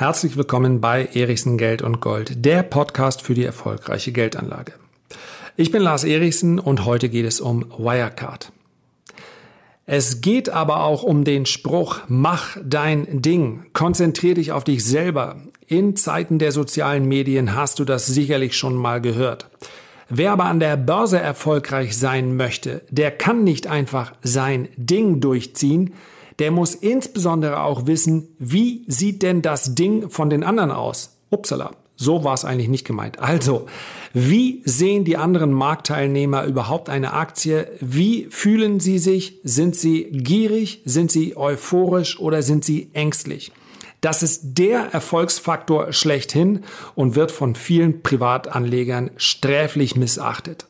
Herzlich willkommen bei Erichsen Geld und Gold, der Podcast für die erfolgreiche Geldanlage. Ich bin Lars Erichsen und heute geht es um Wirecard. Es geht aber auch um den Spruch, mach dein Ding, konzentrier dich auf dich selber. In Zeiten der sozialen Medien hast du das sicherlich schon mal gehört. Wer aber an der Börse erfolgreich sein möchte, der kann nicht einfach sein Ding durchziehen, der muss insbesondere auch wissen, wie sieht denn das Ding von den anderen aus? Upsala, so war es eigentlich nicht gemeint. Also, wie sehen die anderen Marktteilnehmer überhaupt eine Aktie? Wie fühlen sie sich? Sind sie gierig? Sind sie euphorisch oder sind sie ängstlich? Das ist der Erfolgsfaktor schlechthin und wird von vielen Privatanlegern sträflich missachtet.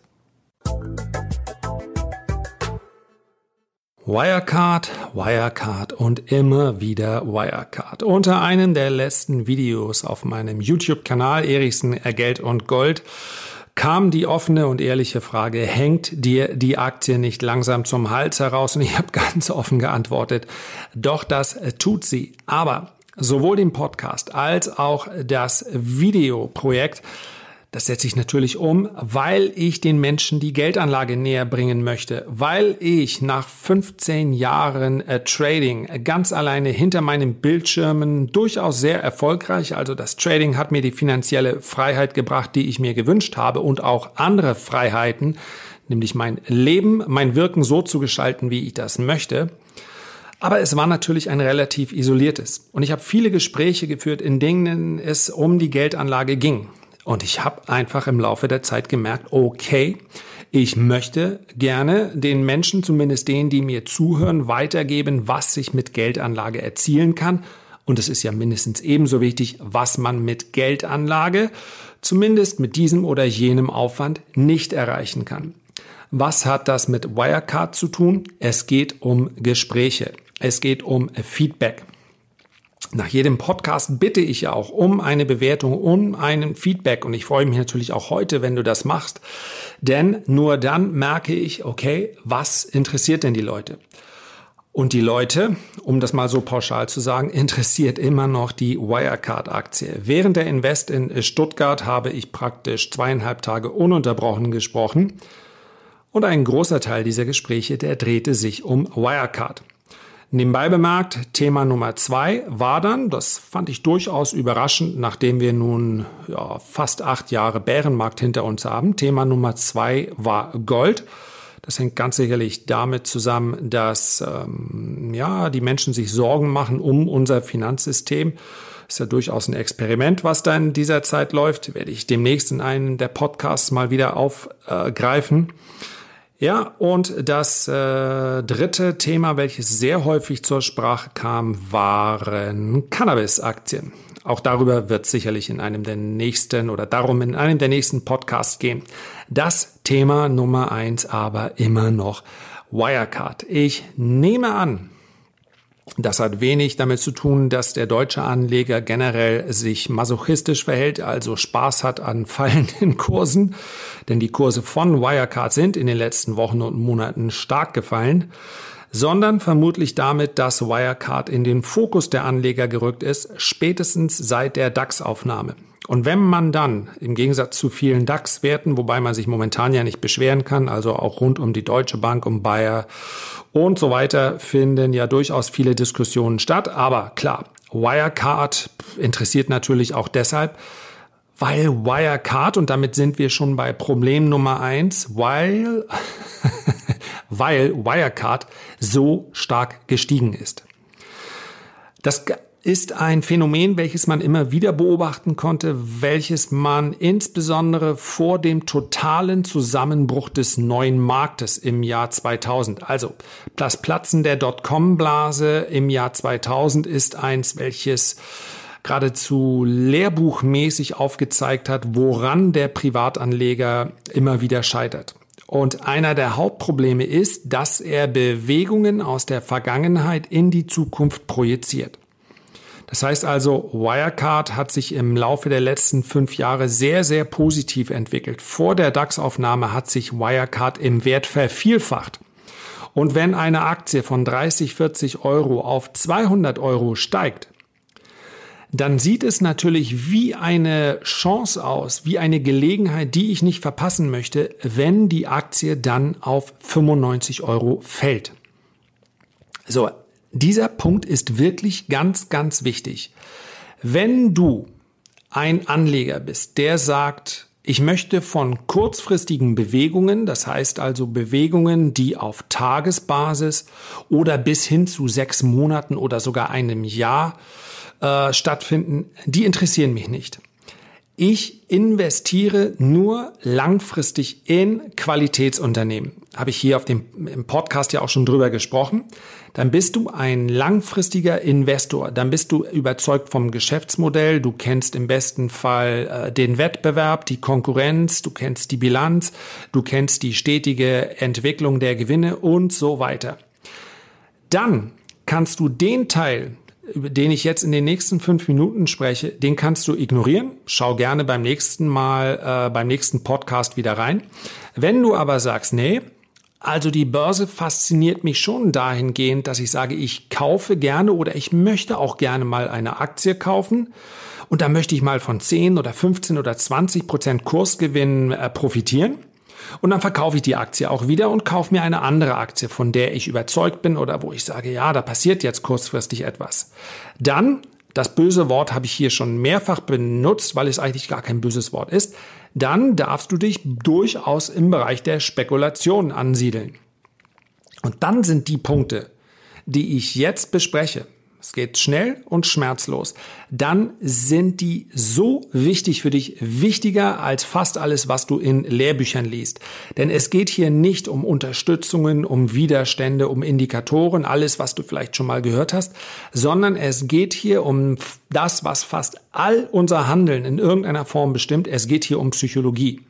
Wirecard, Wirecard und immer wieder Wirecard. Unter einem der letzten Videos auf meinem YouTube-Kanal Erichsen Geld und Gold kam die offene und ehrliche Frage, hängt dir die Aktie nicht langsam zum Hals heraus? Und ich habe ganz offen geantwortet, doch das tut sie. Aber sowohl den Podcast als auch das Videoprojekt das setze ich natürlich um, weil ich den Menschen die Geldanlage näher bringen möchte, weil ich nach 15 Jahren äh, Trading ganz alleine hinter meinen Bildschirmen durchaus sehr erfolgreich, also das Trading hat mir die finanzielle Freiheit gebracht, die ich mir gewünscht habe und auch andere Freiheiten, nämlich mein Leben, mein Wirken so zu gestalten, wie ich das möchte. Aber es war natürlich ein relativ isoliertes. Und ich habe viele Gespräche geführt, in denen es um die Geldanlage ging. Und ich habe einfach im Laufe der Zeit gemerkt, okay, ich möchte gerne den Menschen, zumindest denen, die mir zuhören, weitergeben, was sich mit Geldanlage erzielen kann. Und es ist ja mindestens ebenso wichtig, was man mit Geldanlage, zumindest mit diesem oder jenem Aufwand, nicht erreichen kann. Was hat das mit Wirecard zu tun? Es geht um Gespräche. Es geht um Feedback. Nach jedem Podcast bitte ich ja auch um eine Bewertung, um einen Feedback und ich freue mich natürlich auch heute, wenn du das machst, denn nur dann merke ich, okay, was interessiert denn die Leute? Und die Leute, um das mal so pauschal zu sagen, interessiert immer noch die Wirecard-Aktie. Während der Invest in Stuttgart habe ich praktisch zweieinhalb Tage ununterbrochen gesprochen. Und ein großer Teil dieser Gespräche, der drehte sich um Wirecard. Nebenbei bemerkt, Thema Nummer zwei war dann, das fand ich durchaus überraschend, nachdem wir nun ja, fast acht Jahre Bärenmarkt hinter uns haben. Thema Nummer zwei war Gold. Das hängt ganz sicherlich damit zusammen, dass ähm, ja die Menschen sich Sorgen machen um unser Finanzsystem. Ist ja durchaus ein Experiment, was da in dieser Zeit läuft. Werde ich demnächst in einem der Podcasts mal wieder aufgreifen. Äh, ja, und das äh, dritte Thema, welches sehr häufig zur Sprache kam, waren Cannabis-Aktien. Auch darüber wird sicherlich in einem der nächsten oder darum in einem der nächsten Podcasts gehen. Das Thema Nummer eins aber immer noch Wirecard. Ich nehme an, das hat wenig damit zu tun, dass der deutsche Anleger generell sich masochistisch verhält, also Spaß hat an fallenden Kursen, denn die Kurse von Wirecard sind in den letzten Wochen und Monaten stark gefallen, sondern vermutlich damit, dass Wirecard in den Fokus der Anleger gerückt ist, spätestens seit der DAX-Aufnahme. Und wenn man dann im Gegensatz zu vielen DAX-Werten, wobei man sich momentan ja nicht beschweren kann, also auch rund um die Deutsche Bank, um Bayer und so weiter, finden ja durchaus viele Diskussionen statt. Aber klar, Wirecard interessiert natürlich auch deshalb, weil Wirecard, und damit sind wir schon bei Problem Nummer eins, weil, weil Wirecard so stark gestiegen ist. Das ist ein Phänomen, welches man immer wieder beobachten konnte, welches man insbesondere vor dem totalen Zusammenbruch des neuen Marktes im Jahr 2000, also das Platzen der Dotcom-Blase im Jahr 2000 ist eins, welches geradezu lehrbuchmäßig aufgezeigt hat, woran der Privatanleger immer wieder scheitert. Und einer der Hauptprobleme ist, dass er Bewegungen aus der Vergangenheit in die Zukunft projiziert. Das heißt also, Wirecard hat sich im Laufe der letzten fünf Jahre sehr, sehr positiv entwickelt. Vor der DAX-Aufnahme hat sich Wirecard im Wert vervielfacht. Und wenn eine Aktie von 30, 40 Euro auf 200 Euro steigt, dann sieht es natürlich wie eine Chance aus, wie eine Gelegenheit, die ich nicht verpassen möchte, wenn die Aktie dann auf 95 Euro fällt. So, dieser Punkt ist wirklich ganz, ganz wichtig. Wenn du ein Anleger bist, der sagt, ich möchte von kurzfristigen Bewegungen, das heißt also Bewegungen, die auf Tagesbasis oder bis hin zu sechs Monaten oder sogar einem Jahr äh, stattfinden, die interessieren mich nicht. Ich investiere nur langfristig in Qualitätsunternehmen. Habe ich hier auf dem im Podcast ja auch schon drüber gesprochen. Dann bist du ein langfristiger Investor. Dann bist du überzeugt vom Geschäftsmodell. Du kennst im besten Fall äh, den Wettbewerb, die Konkurrenz. Du kennst die Bilanz. Du kennst die stetige Entwicklung der Gewinne und so weiter. Dann kannst du den Teil über den ich jetzt in den nächsten fünf Minuten spreche, den kannst du ignorieren. Schau gerne beim nächsten Mal, äh, beim nächsten Podcast wieder rein. Wenn du aber sagst, nee, also die Börse fasziniert mich schon dahingehend, dass ich sage, ich kaufe gerne oder ich möchte auch gerne mal eine Aktie kaufen. Und da möchte ich mal von 10 oder 15 oder 20 Prozent Kursgewinn äh, profitieren. Und dann verkaufe ich die Aktie auch wieder und kaufe mir eine andere Aktie, von der ich überzeugt bin oder wo ich sage, ja, da passiert jetzt kurzfristig etwas. Dann, das böse Wort habe ich hier schon mehrfach benutzt, weil es eigentlich gar kein böses Wort ist, dann darfst du dich durchaus im Bereich der Spekulation ansiedeln. Und dann sind die Punkte, die ich jetzt bespreche, es geht schnell und schmerzlos, dann sind die so wichtig für dich, wichtiger als fast alles, was du in Lehrbüchern liest. Denn es geht hier nicht um Unterstützungen, um Widerstände, um Indikatoren, alles, was du vielleicht schon mal gehört hast, sondern es geht hier um das, was fast all unser Handeln in irgendeiner Form bestimmt. Es geht hier um Psychologie.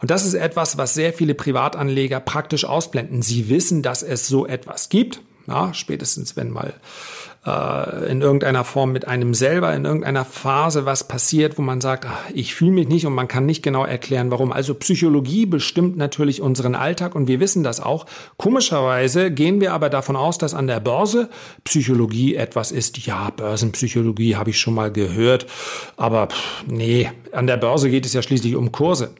Und das ist etwas, was sehr viele Privatanleger praktisch ausblenden. Sie wissen, dass es so etwas gibt. Ja, spätestens wenn mal äh, in irgendeiner Form mit einem selber in irgendeiner Phase was passiert, wo man sagt, ach, ich fühle mich nicht und man kann nicht genau erklären, warum. Also Psychologie bestimmt natürlich unseren Alltag und wir wissen das auch. Komischerweise gehen wir aber davon aus, dass an der Börse Psychologie etwas ist. Ja, Börsenpsychologie habe ich schon mal gehört, aber pff, nee, an der Börse geht es ja schließlich um Kurse.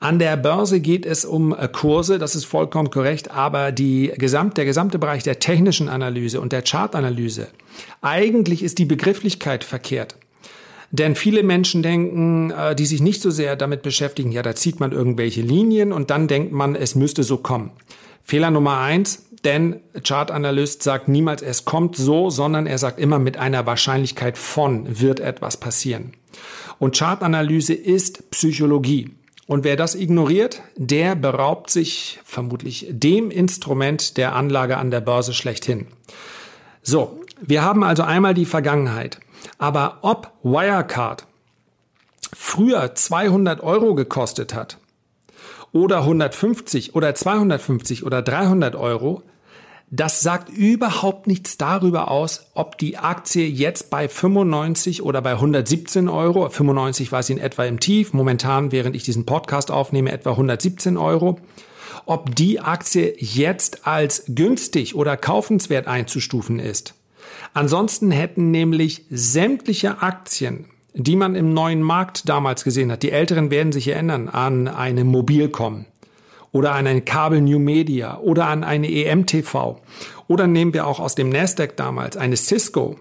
An der Börse geht es um äh, Kurse, das ist vollkommen korrekt, aber die gesamt, der gesamte Bereich der technischen Analyse und der Chartanalyse, eigentlich ist die Begrifflichkeit verkehrt. Denn viele Menschen denken, äh, die sich nicht so sehr damit beschäftigen, ja, da zieht man irgendwelche Linien und dann denkt man, es müsste so kommen. Fehler Nummer eins, denn Chartanalyst sagt niemals, es kommt so, sondern er sagt immer mit einer Wahrscheinlichkeit von wird etwas passieren. Und Chartanalyse ist Psychologie. Und wer das ignoriert, der beraubt sich vermutlich dem Instrument der Anlage an der Börse schlechthin. So, wir haben also einmal die Vergangenheit. Aber ob Wirecard früher 200 Euro gekostet hat oder 150 oder 250 oder 300 Euro, das sagt überhaupt nichts darüber aus, ob die Aktie jetzt bei 95 oder bei 117 Euro, 95 war sie in etwa im Tief, momentan, während ich diesen Podcast aufnehme, etwa 117 Euro, ob die Aktie jetzt als günstig oder kaufenswert einzustufen ist. Ansonsten hätten nämlich sämtliche Aktien, die man im neuen Markt damals gesehen hat, die Älteren werden sich erinnern an eine Mobilcom, oder an ein Kabel New Media oder an eine EMTV oder nehmen wir auch aus dem Nasdaq damals eine Cisco.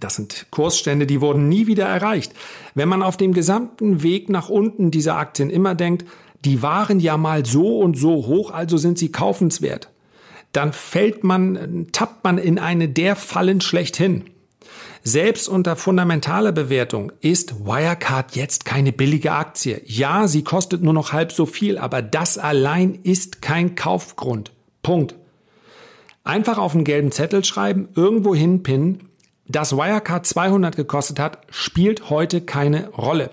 Das sind Kursstände, die wurden nie wieder erreicht. Wenn man auf dem gesamten Weg nach unten dieser Aktien immer denkt, die waren ja mal so und so hoch, also sind sie kaufenswert, dann fällt man, tappt man in eine der Fallen schlechthin. Selbst unter fundamentaler Bewertung ist Wirecard jetzt keine billige Aktie. Ja, sie kostet nur noch halb so viel, aber das allein ist kein Kaufgrund. Punkt. Einfach auf einen gelben Zettel schreiben, irgendwo hinpinnen, dass Wirecard 200 gekostet hat, spielt heute keine Rolle.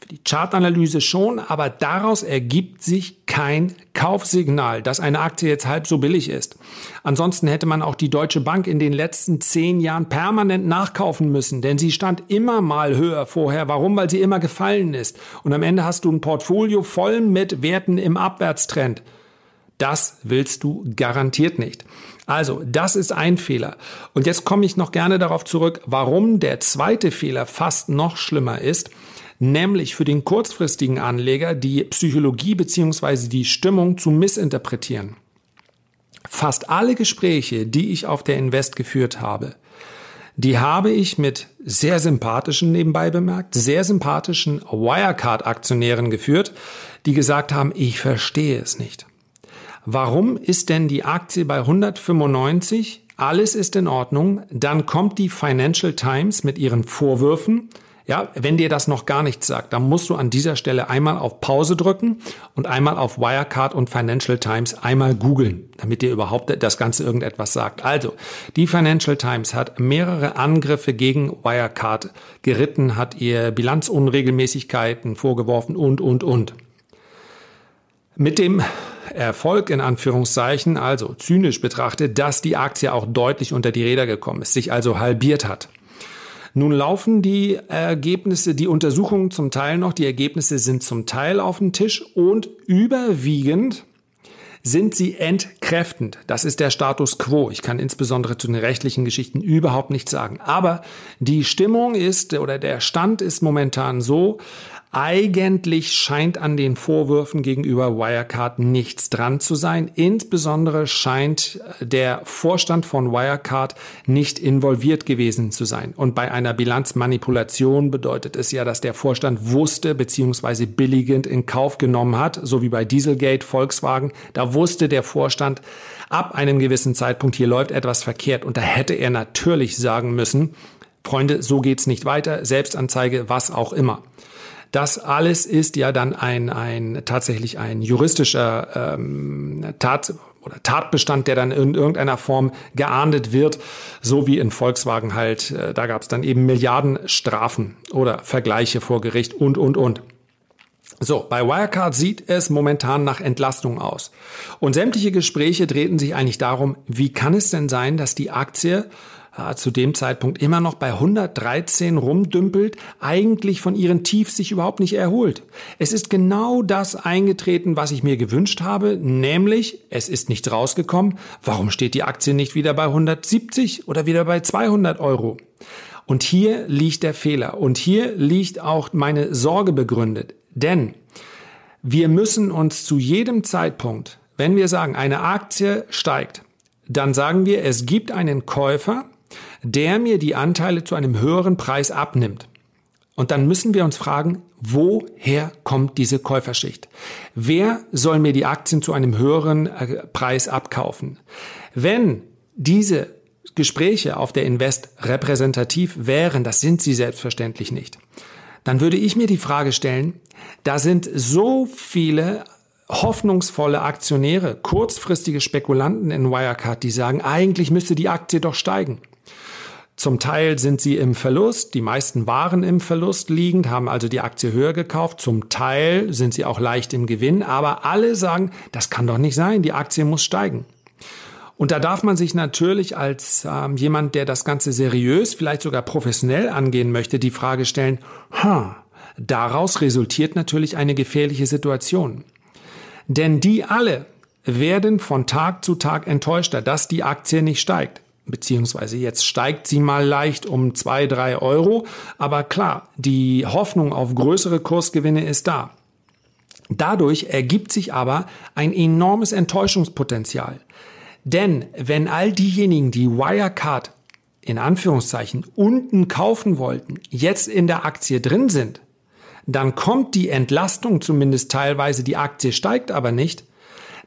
Für die Chartanalyse schon, aber daraus ergibt sich kein Kaufsignal, dass eine Aktie jetzt halb so billig ist. Ansonsten hätte man auch die Deutsche Bank in den letzten zehn Jahren permanent nachkaufen müssen, denn sie stand immer mal höher vorher. Warum? Weil sie immer gefallen ist. Und am Ende hast du ein Portfolio voll mit Werten im Abwärtstrend. Das willst du garantiert nicht. Also, das ist ein Fehler. Und jetzt komme ich noch gerne darauf zurück, warum der zweite Fehler fast noch schlimmer ist, nämlich für den kurzfristigen Anleger die Psychologie beziehungsweise die Stimmung zu missinterpretieren. Fast alle Gespräche, die ich auf der Invest geführt habe, die habe ich mit sehr sympathischen, nebenbei bemerkt, sehr sympathischen Wirecard-Aktionären geführt, die gesagt haben, ich verstehe es nicht. Warum ist denn die Aktie bei 195? Alles ist in Ordnung. Dann kommt die Financial Times mit ihren Vorwürfen. Ja, wenn dir das noch gar nichts sagt, dann musst du an dieser Stelle einmal auf Pause drücken und einmal auf Wirecard und Financial Times einmal googeln, damit dir überhaupt das Ganze irgendetwas sagt. Also, die Financial Times hat mehrere Angriffe gegen Wirecard geritten, hat ihr Bilanzunregelmäßigkeiten vorgeworfen und, und, und. Mit dem Erfolg in Anführungszeichen, also zynisch betrachtet, dass die Aktie auch deutlich unter die Räder gekommen ist, sich also halbiert hat. Nun laufen die Ergebnisse, die Untersuchungen zum Teil noch, die Ergebnisse sind zum Teil auf dem Tisch und überwiegend sind sie entkräftend. Das ist der Status quo. Ich kann insbesondere zu den rechtlichen Geschichten überhaupt nichts sagen. Aber die Stimmung ist oder der Stand ist momentan so, eigentlich scheint an den Vorwürfen gegenüber Wirecard nichts dran zu sein. Insbesondere scheint der Vorstand von Wirecard nicht involviert gewesen zu sein. Und bei einer Bilanzmanipulation bedeutet es ja, dass der Vorstand wusste bzw. billigend in Kauf genommen hat, so wie bei Dieselgate, Volkswagen. Da wusste der Vorstand ab einem gewissen Zeitpunkt, hier läuft etwas verkehrt. Und da hätte er natürlich sagen müssen, Freunde, so geht's nicht weiter, Selbstanzeige, was auch immer. Das alles ist ja dann ein, ein tatsächlich ein juristischer ähm, Tat oder Tatbestand, der dann in irgendeiner Form geahndet wird, so wie in Volkswagen halt, äh, da gab es dann eben Milliardenstrafen oder Vergleiche vor Gericht und, und, und. So, bei Wirecard sieht es momentan nach Entlastung aus. Und sämtliche Gespräche drehten sich eigentlich darum, wie kann es denn sein, dass die Aktie äh, zu dem Zeitpunkt immer noch bei 113 rumdümpelt, eigentlich von ihren Tiefs sich überhaupt nicht erholt. Es ist genau das eingetreten, was ich mir gewünscht habe, nämlich es ist nichts rausgekommen. Warum steht die Aktie nicht wieder bei 170 oder wieder bei 200 Euro? Und hier liegt der Fehler und hier liegt auch meine Sorge begründet. Denn wir müssen uns zu jedem Zeitpunkt, wenn wir sagen, eine Aktie steigt, dann sagen wir, es gibt einen Käufer, der mir die Anteile zu einem höheren Preis abnimmt. Und dann müssen wir uns fragen, woher kommt diese Käuferschicht? Wer soll mir die Aktien zu einem höheren äh, Preis abkaufen? Wenn diese Gespräche auf der Invest repräsentativ wären, das sind sie selbstverständlich nicht, dann würde ich mir die Frage stellen, da sind so viele hoffnungsvolle Aktionäre, kurzfristige Spekulanten in Wirecard, die sagen, eigentlich müsste die Aktie doch steigen. Zum Teil sind sie im Verlust, die meisten waren im Verlust liegend, haben also die Aktie höher gekauft. Zum Teil sind sie auch leicht im Gewinn, aber alle sagen, das kann doch nicht sein, die Aktie muss steigen. Und da darf man sich natürlich als ähm, jemand, der das Ganze seriös, vielleicht sogar professionell angehen möchte, die Frage stellen, ha, daraus resultiert natürlich eine gefährliche Situation. Denn die alle werden von Tag zu Tag enttäuschter, dass die Aktie nicht steigt beziehungsweise jetzt steigt sie mal leicht um zwei, drei Euro. Aber klar, die Hoffnung auf größere Kursgewinne ist da. Dadurch ergibt sich aber ein enormes Enttäuschungspotenzial. Denn wenn all diejenigen, die Wirecard in Anführungszeichen unten kaufen wollten, jetzt in der Aktie drin sind, dann kommt die Entlastung zumindest teilweise, die Aktie steigt aber nicht,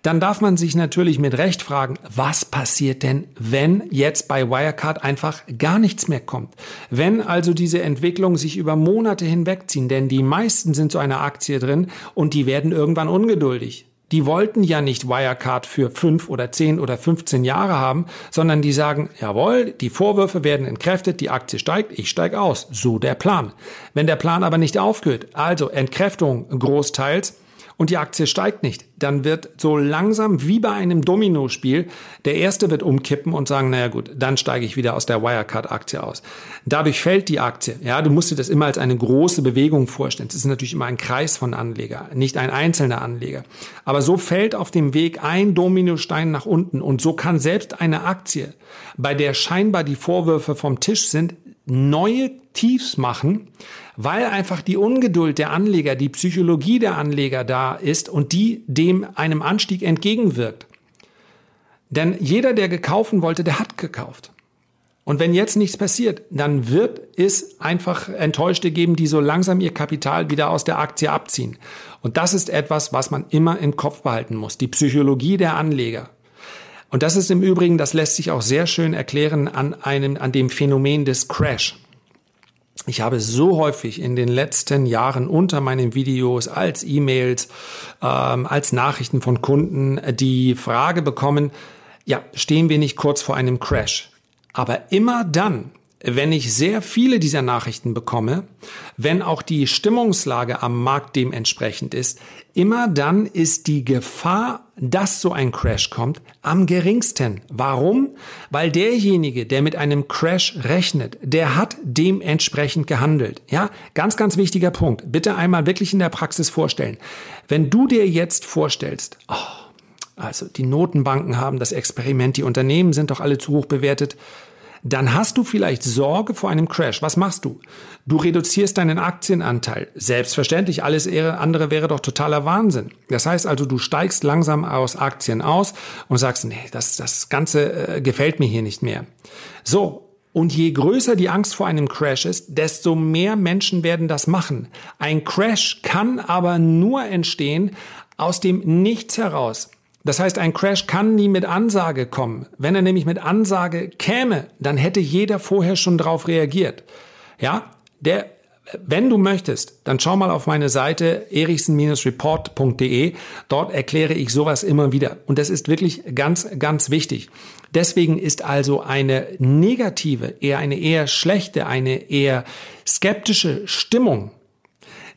dann darf man sich natürlich mit Recht fragen, was passiert denn, wenn jetzt bei Wirecard einfach gar nichts mehr kommt? Wenn also diese Entwicklung sich über Monate hinwegziehen, denn die meisten sind so einer Aktie drin und die werden irgendwann ungeduldig. Die wollten ja nicht Wirecard für fünf oder zehn oder 15 Jahre haben, sondern die sagen, jawohl, die Vorwürfe werden entkräftet, die Aktie steigt, ich steige aus. So der Plan. Wenn der Plan aber nicht aufgeht, also Entkräftung großteils, und die Aktie steigt nicht, dann wird so langsam wie bei einem Dominospiel der erste wird umkippen und sagen, naja gut, dann steige ich wieder aus der Wirecard-Aktie aus. Dadurch fällt die Aktie. Ja, du musst dir das immer als eine große Bewegung vorstellen. Es ist natürlich immer ein Kreis von Anleger, nicht ein einzelner Anleger. Aber so fällt auf dem Weg ein Dominostein nach unten und so kann selbst eine Aktie, bei der scheinbar die Vorwürfe vom Tisch sind, neue Tiefs machen, weil einfach die Ungeduld der Anleger, die Psychologie der Anleger da ist und die dem einem Anstieg entgegenwirkt. Denn jeder, der gekaufen wollte, der hat gekauft. Und wenn jetzt nichts passiert, dann wird es einfach Enttäuschte geben, die so langsam ihr Kapital wieder aus der Aktie abziehen. Und das ist etwas, was man immer im Kopf behalten muss. Die Psychologie der Anleger. Und das ist im Übrigen, das lässt sich auch sehr schön erklären an einem, an dem Phänomen des Crash. Ich habe so häufig in den letzten Jahren unter meinen Videos als E-Mails, ähm, als Nachrichten von Kunden die Frage bekommen, ja, stehen wir nicht kurz vor einem Crash? Aber immer dann, wenn ich sehr viele dieser Nachrichten bekomme, wenn auch die Stimmungslage am Markt dementsprechend ist, immer dann ist die Gefahr, dass so ein Crash kommt, am geringsten. Warum? Weil derjenige, der mit einem Crash rechnet, der hat dementsprechend gehandelt. Ja, ganz, ganz wichtiger Punkt. Bitte einmal wirklich in der Praxis vorstellen. Wenn du dir jetzt vorstellst, oh, also die Notenbanken haben das Experiment, die Unternehmen sind doch alle zu hoch bewertet, dann hast du vielleicht Sorge vor einem Crash. Was machst du? Du reduzierst deinen Aktienanteil. Selbstverständlich, alles andere wäre doch totaler Wahnsinn. Das heißt also, du steigst langsam aus Aktien aus und sagst, nee, das, das Ganze äh, gefällt mir hier nicht mehr. So, und je größer die Angst vor einem Crash ist, desto mehr Menschen werden das machen. Ein Crash kann aber nur entstehen aus dem Nichts heraus. Das heißt, ein Crash kann nie mit Ansage kommen. Wenn er nämlich mit Ansage käme, dann hätte jeder vorher schon drauf reagiert. Ja, der, wenn du möchtest, dann schau mal auf meine Seite erichsen-report.de. Dort erkläre ich sowas immer wieder. Und das ist wirklich ganz, ganz wichtig. Deswegen ist also eine negative, eher eine eher schlechte, eine eher skeptische Stimmung,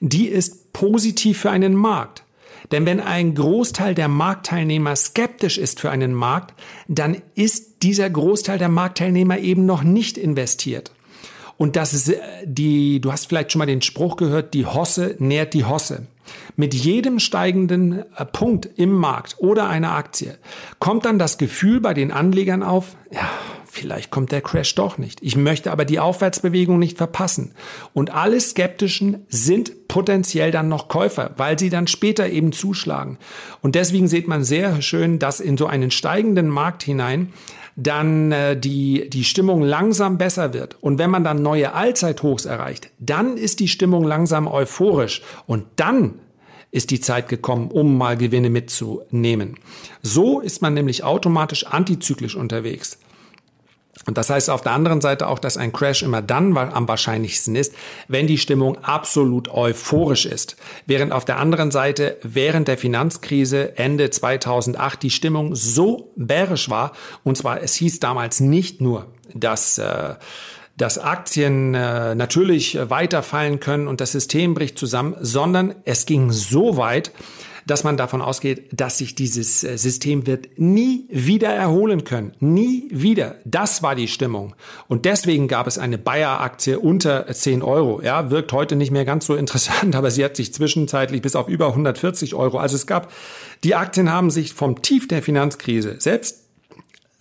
die ist positiv für einen Markt. Denn wenn ein Großteil der Marktteilnehmer skeptisch ist für einen Markt, dann ist dieser Großteil der Marktteilnehmer eben noch nicht investiert. Und das ist die, du hast vielleicht schon mal den Spruch gehört, die Hosse nährt die Hosse. Mit jedem steigenden äh, Punkt im Markt oder einer Aktie kommt dann das Gefühl bei den Anlegern auf, ja, vielleicht kommt der Crash doch nicht. Ich möchte aber die Aufwärtsbewegung nicht verpassen. Und alle Skeptischen sind potenziell dann noch Käufer, weil sie dann später eben zuschlagen. Und deswegen sieht man sehr schön, dass in so einen steigenden Markt hinein dann äh, die, die Stimmung langsam besser wird. Und wenn man dann neue Allzeithochs erreicht, dann ist die Stimmung langsam euphorisch. Und dann ist die Zeit gekommen, um mal Gewinne mitzunehmen. So ist man nämlich automatisch antizyklisch unterwegs. Und das heißt auf der anderen Seite auch, dass ein Crash immer dann am wahrscheinlichsten ist, wenn die Stimmung absolut euphorisch ist. Während auf der anderen Seite während der Finanzkrise Ende 2008 die Stimmung so bärisch war, und zwar es hieß damals nicht nur, dass äh, dass Aktien äh, natürlich weiterfallen können und das System bricht zusammen, sondern es ging so weit, dass man davon ausgeht, dass sich dieses äh, System wird nie wieder erholen können. Nie wieder. Das war die Stimmung. Und deswegen gab es eine Bayer-Aktie unter 10 Euro. Ja, wirkt heute nicht mehr ganz so interessant, aber sie hat sich zwischenzeitlich bis auf über 140 Euro. Also es gab, die Aktien haben sich vom Tief der Finanzkrise selbst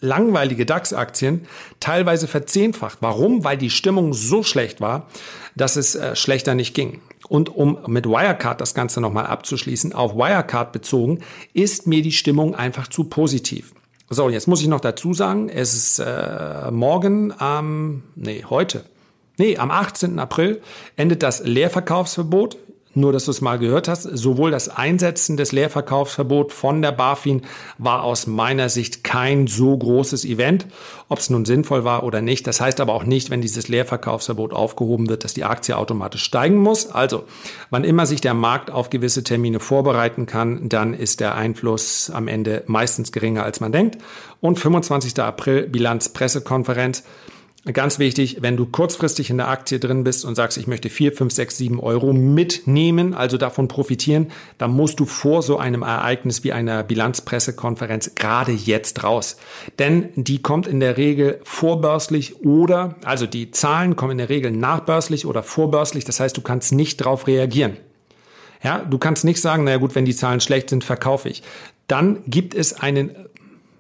langweilige DAX-Aktien teilweise verzehnfacht. Warum? Weil die Stimmung so schlecht war, dass es äh, schlechter nicht ging. Und um mit Wirecard das Ganze nochmal abzuschließen, auf Wirecard bezogen, ist mir die Stimmung einfach zu positiv. So, jetzt muss ich noch dazu sagen, es ist äh, morgen am, nee, heute, nee, am 18. April endet das Leerverkaufsverbot nur, dass du es mal gehört hast, sowohl das Einsetzen des Leerverkaufsverbots von der BaFin war aus meiner Sicht kein so großes Event. Ob es nun sinnvoll war oder nicht, das heißt aber auch nicht, wenn dieses Leerverkaufsverbot aufgehoben wird, dass die Aktie automatisch steigen muss. Also, wann immer sich der Markt auf gewisse Termine vorbereiten kann, dann ist der Einfluss am Ende meistens geringer, als man denkt. Und 25. April Bilanzpressekonferenz. Ganz wichtig, wenn du kurzfristig in der Aktie drin bist und sagst, ich möchte 4, 5, 6, 7 Euro mitnehmen, also davon profitieren, dann musst du vor so einem Ereignis wie einer Bilanzpressekonferenz gerade jetzt raus. Denn die kommt in der Regel vorbörslich oder, also die Zahlen kommen in der Regel nachbörslich oder vorbörslich. Das heißt, du kannst nicht darauf reagieren. Ja, du kannst nicht sagen, naja gut, wenn die Zahlen schlecht sind, verkaufe ich. Dann gibt es einen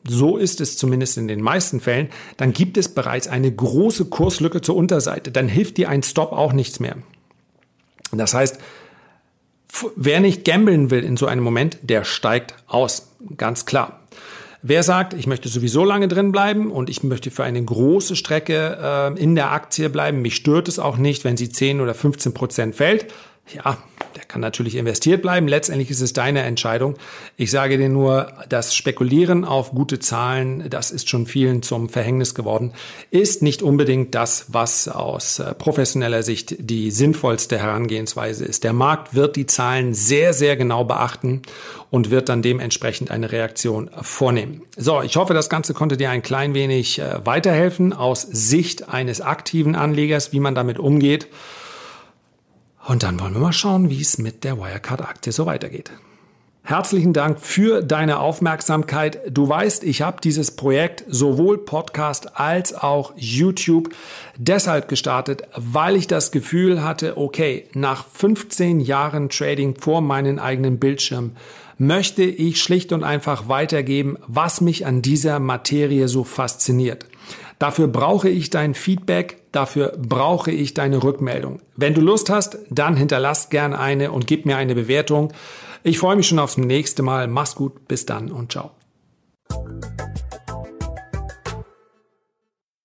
so ist es zumindest in den meisten Fällen, dann gibt es bereits eine große Kurslücke zur Unterseite. Dann hilft dir ein Stop auch nichts mehr. Das heißt, wer nicht gambeln will in so einem Moment, der steigt aus. Ganz klar. Wer sagt, ich möchte sowieso lange drin bleiben und ich möchte für eine große Strecke äh, in der Aktie bleiben, mich stört es auch nicht, wenn sie 10 oder 15 Prozent fällt, ja, kann natürlich investiert bleiben. Letztendlich ist es deine Entscheidung. Ich sage dir nur, das Spekulieren auf gute Zahlen, das ist schon vielen zum Verhängnis geworden, ist nicht unbedingt das, was aus äh, professioneller Sicht die sinnvollste Herangehensweise ist. Der Markt wird die Zahlen sehr, sehr genau beachten und wird dann dementsprechend eine Reaktion vornehmen. So, ich hoffe, das Ganze konnte dir ein klein wenig äh, weiterhelfen aus Sicht eines aktiven Anlegers, wie man damit umgeht. Und dann wollen wir mal schauen, wie es mit der Wirecard-Aktie so weitergeht. Herzlichen Dank für deine Aufmerksamkeit. Du weißt, ich habe dieses Projekt sowohl Podcast als auch YouTube deshalb gestartet, weil ich das Gefühl hatte, okay, nach 15 Jahren Trading vor meinen eigenen Bildschirm möchte ich schlicht und einfach weitergeben, was mich an dieser Materie so fasziniert. Dafür brauche ich dein Feedback, dafür brauche ich deine Rückmeldung. Wenn du Lust hast, dann hinterlass gerne eine und gib mir eine Bewertung. Ich freue mich schon aufs nächste Mal. Mach's gut, bis dann und ciao.